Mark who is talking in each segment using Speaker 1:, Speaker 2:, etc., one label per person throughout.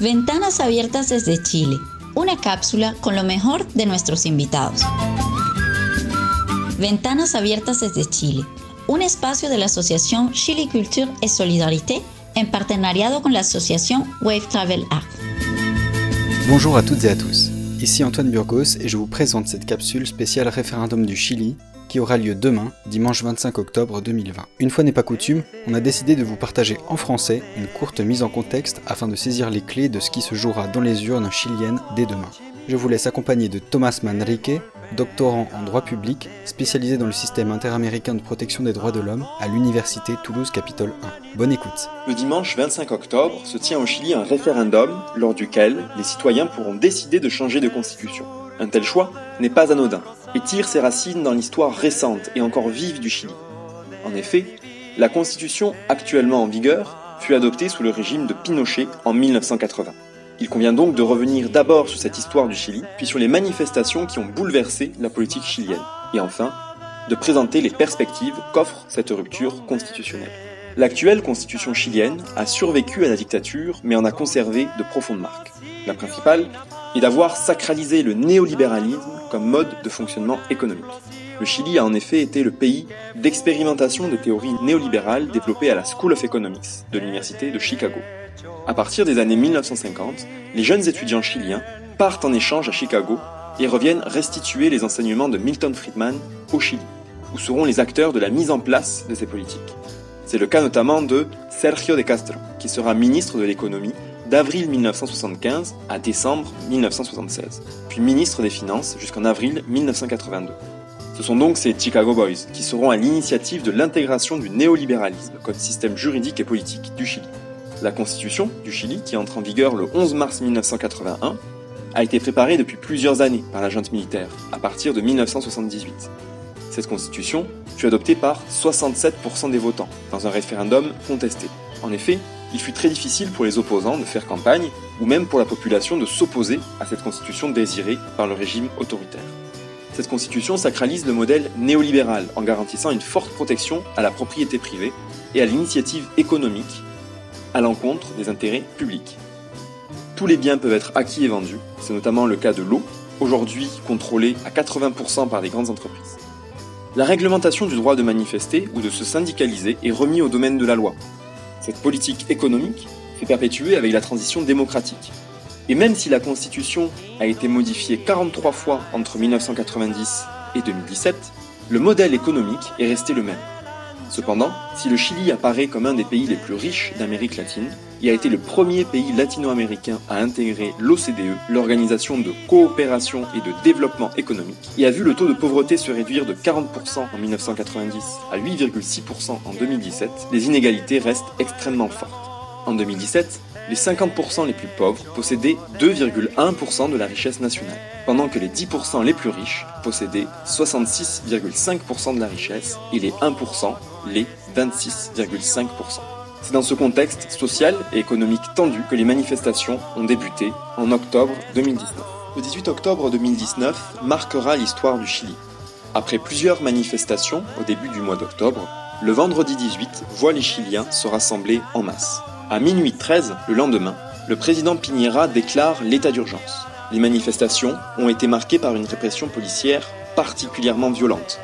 Speaker 1: Ventanas abiertas desde Chile, una cápsula con lo mejor de nuestros invitados. Ventanas abiertas desde Chile, un espacio de la asociación Chile Culture et Solidarité en partenariado con la asociación Wave Travel Art.
Speaker 2: Bonjour à toutes et à tous. Ici Antoine Burgos et je vous présente cette capsule spéciale référendum du Chili qui aura lieu demain, dimanche 25 octobre 2020. Une fois n'est pas coutume, on a décidé de vous partager en français une courte mise en contexte afin de saisir les clés de ce qui se jouera dans les urnes chiliennes dès demain. Je vous laisse accompagner de Thomas Manrique, doctorant en droit public, spécialisé dans le système interaméricain de protection des droits de l'homme à l'Université Toulouse Capitole 1. Bonne écoute.
Speaker 3: Le dimanche 25 octobre se tient au Chili un référendum lors duquel les citoyens pourront décider de changer de constitution. Un tel choix n'est pas anodin et tire ses racines dans l'histoire récente et encore vive du Chili. En effet, la constitution actuellement en vigueur fut adoptée sous le régime de Pinochet en 1980. Il convient donc de revenir d'abord sur cette histoire du Chili, puis sur les manifestations qui ont bouleversé la politique chilienne, et enfin, de présenter les perspectives qu'offre cette rupture constitutionnelle. L'actuelle constitution chilienne a survécu à la dictature, mais en a conservé de profondes marques. La principale et d'avoir sacralisé le néolibéralisme comme mode de fonctionnement économique. Le Chili a en effet été le pays d'expérimentation des théories néolibérales développées à la School of Economics de l'Université de Chicago. À partir des années 1950, les jeunes étudiants chiliens partent en échange à Chicago et reviennent restituer les enseignements de Milton Friedman au Chili, où seront les acteurs de la mise en place de ces politiques. C'est le cas notamment de Sergio de Castro, qui sera ministre de l'économie d'avril 1975 à décembre 1976, puis ministre des Finances jusqu'en avril 1982. Ce sont donc ces Chicago Boys qui seront à l'initiative de l'intégration du néolibéralisme comme système juridique et politique du Chili. La constitution du Chili, qui entre en vigueur le 11 mars 1981, a été préparée depuis plusieurs années par la junte militaire, à partir de 1978. Cette constitution fut adoptée par 67% des votants, dans un référendum contesté. En effet, il fut très difficile pour les opposants de faire campagne, ou même pour la population de s'opposer à cette constitution désirée par le régime autoritaire. Cette constitution sacralise le modèle néolibéral en garantissant une forte protection à la propriété privée et à l'initiative économique à l'encontre des intérêts publics. Tous les biens peuvent être acquis et vendus, c'est notamment le cas de l'eau, aujourd'hui contrôlée à 80% par des grandes entreprises. La réglementation du droit de manifester ou de se syndicaliser est remise au domaine de la loi, cette politique économique s'est perpétuée avec la transition démocratique. Et même si la Constitution a été modifiée 43 fois entre 1990 et 2017, le modèle économique est resté le même. Cependant, si le Chili apparaît comme un des pays les plus riches d'Amérique latine, il a été le premier pays latino-américain à intégrer l'OCDE, l'Organisation de coopération et de développement économique, et a vu le taux de pauvreté se réduire de 40% en 1990 à 8,6% en 2017, les inégalités restent extrêmement fortes. En 2017, les 50% les plus pauvres possédaient 2,1% de la richesse nationale, pendant que les 10% les plus riches possédaient 66,5% de la richesse et les 1% les 26,5%. C'est dans ce contexte social et économique tendu que les manifestations ont débuté en octobre 2019. Le 18 octobre 2019 marquera l'histoire du Chili. Après plusieurs manifestations au début du mois d'octobre, le vendredi 18 voit les Chiliens se rassembler en masse. À minuit 13, le lendemain, le président Piñera déclare l'état d'urgence. Les manifestations ont été marquées par une répression policière particulièrement violente,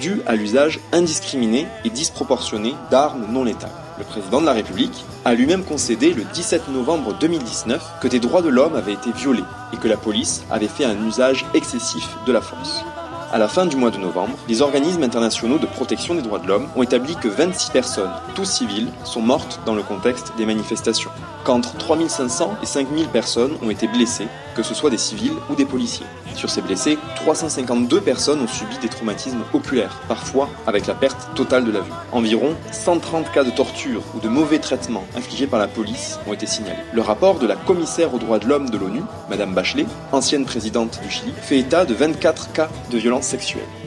Speaker 3: due à l'usage indiscriminé et disproportionné d'armes non létales. Le président de la République a lui-même concédé le 17 novembre 2019 que des droits de l'homme avaient été violés et que la police avait fait un usage excessif de la force. À la fin du mois de novembre, les organismes internationaux de protection des droits de l'homme ont établi que 26 personnes, tous civiles, sont mortes dans le contexte des manifestations, qu'entre 3500 et 5000 personnes ont été blessées, que ce soit des civils ou des policiers. Sur ces blessés, 352 personnes ont subi des traumatismes oculaires, parfois avec la perte totale de la vue. Environ 130 cas de torture ou de mauvais traitements infligés par la police ont été signalés. Le rapport de la commissaire aux droits de l'homme de l'ONU, Madame Bachelet, ancienne présidente du Chili, fait état de 24 cas de violence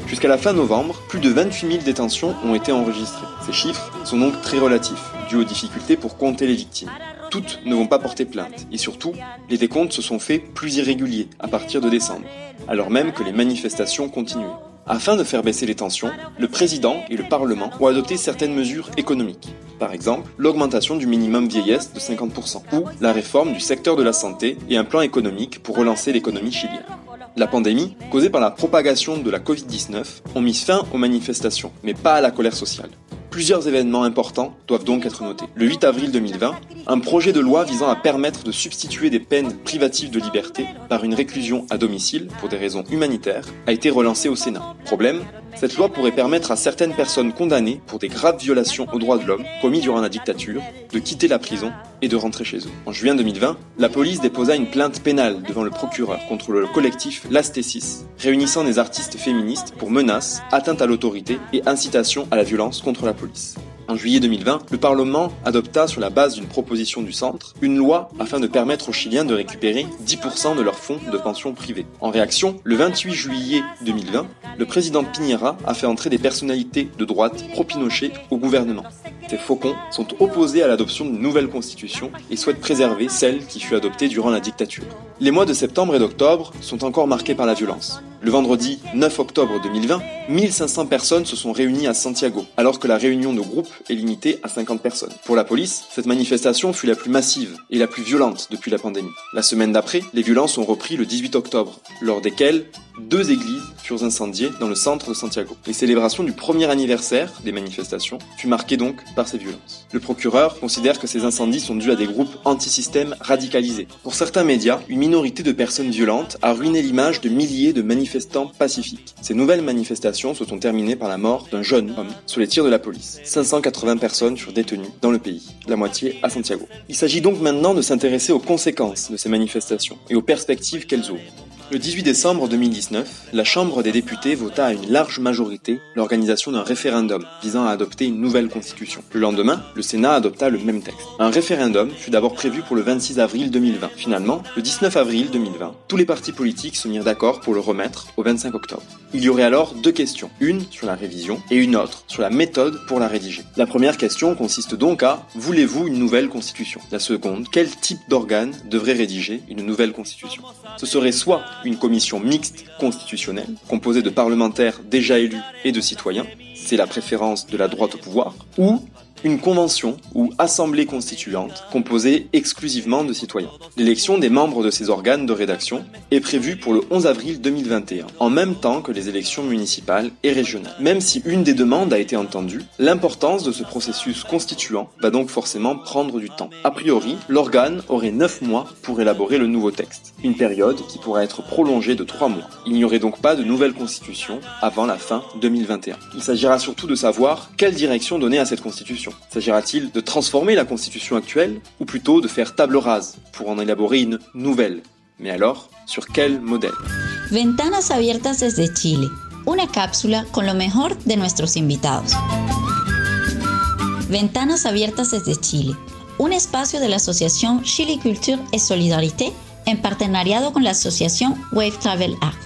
Speaker 3: Jusqu'à la fin novembre, plus de 28 000 détentions ont été enregistrées. Ces chiffres sont donc très relatifs, dus aux difficultés pour compter les victimes. Toutes ne vont pas porter plainte, et surtout, les décomptes se sont faits plus irréguliers à partir de décembre, alors même que les manifestations continuaient. Afin de faire baisser les tensions, le président et le Parlement ont adopté certaines mesures économiques. Par exemple, l'augmentation du minimum vieillesse de 50% ou la réforme du secteur de la santé et un plan économique pour relancer l'économie chilienne. La pandémie, causée par la propagation de la Covid-19, ont mis fin aux manifestations, mais pas à la colère sociale. Plusieurs événements importants doivent donc être notés. Le 8 avril 2020, un projet de loi visant à permettre de substituer des peines privatives de liberté par une réclusion à domicile pour des raisons humanitaires a été relancé au Sénat. Problème cette loi pourrait permettre à certaines personnes condamnées pour des graves violations aux droits de l'homme commis durant la dictature de quitter la prison et de rentrer chez eux. En juin 2020, la police déposa une plainte pénale devant le procureur contre le collectif L'Astésis, réunissant des artistes féministes pour menaces, atteinte à l'autorité et incitation à la violence contre la police. En juillet 2020, le Parlement adopta, sur la base d'une proposition du centre, une loi afin de permettre aux Chiliens de récupérer 10% de leurs fonds de pension privée. En réaction, le 28 juillet 2020, le président Piñera a fait entrer des personnalités de droite pro-Pinochet au gouvernement. Ces faucons sont opposés à l'adoption d'une nouvelle constitution et souhaitent préserver celle qui fut adoptée durant la dictature. Les mois de septembre et d'octobre sont encore marqués par la violence. Le vendredi 9 octobre 2020, 1500 personnes se sont réunies à Santiago, alors que la réunion de groupe est limitée à 50 personnes. Pour la police, cette manifestation fut la plus massive et la plus violente depuis la pandémie. La semaine d'après, les violences ont repris le 18 octobre, lors desquelles deux églises furent incendiées dans le centre de Santiago. Les célébrations du premier anniversaire des manifestations fut marquées donc par ces violences. Le procureur considère que ces incendies sont dus à des groupes anti-système radicalisés. Pour certains médias, une minorité de personnes violentes a ruiné l'image de milliers de manifestants manifestants pacifiques. Ces nouvelles manifestations se sont terminées par la mort d'un jeune homme sous les tirs de la police. 580 personnes furent détenues dans le pays, la moitié à Santiago. Il s'agit donc maintenant de s'intéresser aux conséquences de ces manifestations et aux perspectives qu'elles ouvrent. Le 18 décembre 2019, la Chambre des députés vota à une large majorité l'organisation d'un référendum visant à adopter une nouvelle constitution. Le lendemain, le Sénat adopta le même texte. Un référendum fut d'abord prévu pour le 26 avril 2020. Finalement, le 19 avril 2020, tous les partis politiques se mirent d'accord pour le remettre au 25 octobre. Il y aurait alors deux questions, une sur la révision et une autre sur la méthode pour la rédiger. La première question consiste donc à voulez-vous une nouvelle constitution? La seconde, quel type d'organe devrait rédiger une nouvelle constitution? Ce serait soit une commission mixte constitutionnelle, composée de parlementaires déjà élus et de citoyens, c'est la préférence de la droite au pouvoir, ou une convention ou assemblée constituante composée exclusivement de citoyens. L'élection des membres de ces organes de rédaction est prévue pour le 11 avril 2021, en même temps que les élections municipales et régionales. Même si une des demandes a été entendue, l'importance de ce processus constituant va donc forcément prendre du temps. A priori, l'organe aurait 9 mois pour élaborer le nouveau texte, une période qui pourra être prolongée de 3 mois. Il n'y aurait donc pas de nouvelle constitution avant la fin 2021. Il s'agira surtout de savoir quelle direction donner à cette constitution. S'agira-t-il de transformer la constitution actuelle ou plutôt de faire table rase pour en élaborer une nouvelle? Mais alors, sur quel modèle?
Speaker 1: Ventanas abiertas desde Chile, una cápsula con lo mejor de nuestros invitados. Ventanas abiertas desde Chile, un espacio de la asociación Chile Culture et Solidarité en partenariado con la Wave Travel Art.